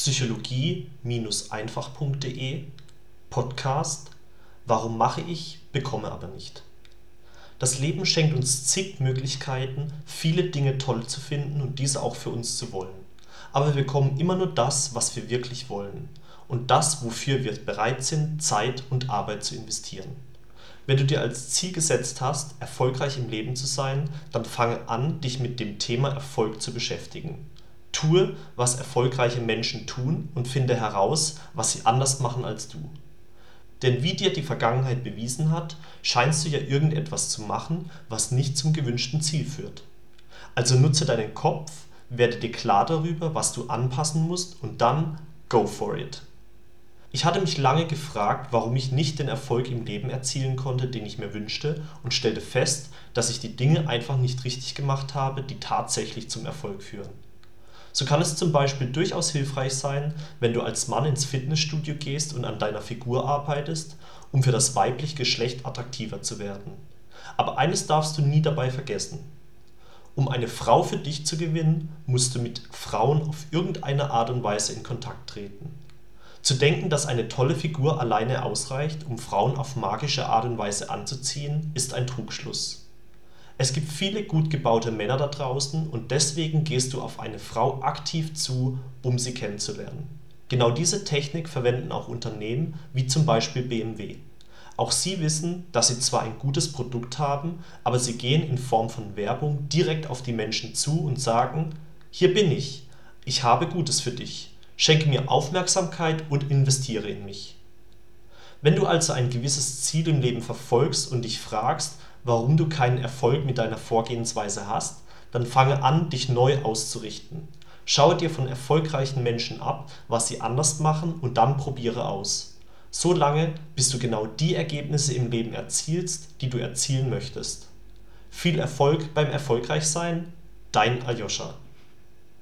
psychologie-einfach.de Podcast Warum mache ich, bekomme aber nicht. Das Leben schenkt uns zig Möglichkeiten, viele Dinge toll zu finden und diese auch für uns zu wollen. Aber wir bekommen immer nur das, was wir wirklich wollen und das, wofür wir bereit sind, Zeit und Arbeit zu investieren. Wenn du dir als Ziel gesetzt hast, erfolgreich im Leben zu sein, dann fange an, dich mit dem Thema Erfolg zu beschäftigen. Tue, was erfolgreiche Menschen tun und finde heraus, was sie anders machen als du. Denn wie dir die Vergangenheit bewiesen hat, scheinst du ja irgendetwas zu machen, was nicht zum gewünschten Ziel führt. Also nutze deinen Kopf, werde dir klar darüber, was du anpassen musst und dann go for it. Ich hatte mich lange gefragt, warum ich nicht den Erfolg im Leben erzielen konnte, den ich mir wünschte und stellte fest, dass ich die Dinge einfach nicht richtig gemacht habe, die tatsächlich zum Erfolg führen so kann es zum Beispiel durchaus hilfreich sein, wenn du als Mann ins Fitnessstudio gehst und an deiner Figur arbeitest, um für das weibliche Geschlecht attraktiver zu werden. Aber eines darfst du nie dabei vergessen: Um eine Frau für dich zu gewinnen, musst du mit Frauen auf irgendeine Art und Weise in Kontakt treten. Zu denken, dass eine tolle Figur alleine ausreicht, um Frauen auf magische Art und Weise anzuziehen, ist ein Trugschluss es gibt viele gut gebaute Männer da draußen und deswegen gehst du auf eine Frau aktiv zu, um sie kennenzulernen. Genau diese Technik verwenden auch Unternehmen wie zum Beispiel BMW. Auch sie wissen, dass sie zwar ein gutes Produkt haben, aber sie gehen in Form von Werbung direkt auf die Menschen zu und sagen: Hier bin ich, ich habe Gutes für dich, schenke mir Aufmerksamkeit und investiere in mich. Wenn du also ein gewisses Ziel im Leben verfolgst und dich fragst warum du keinen Erfolg mit deiner Vorgehensweise hast, dann fange an, dich neu auszurichten. Schaue dir von erfolgreichen Menschen ab, was sie anders machen und dann probiere aus. So lange, bis du genau die Ergebnisse im Leben erzielst, die du erzielen möchtest. Viel Erfolg beim Erfolgreichsein, dein Aljoscha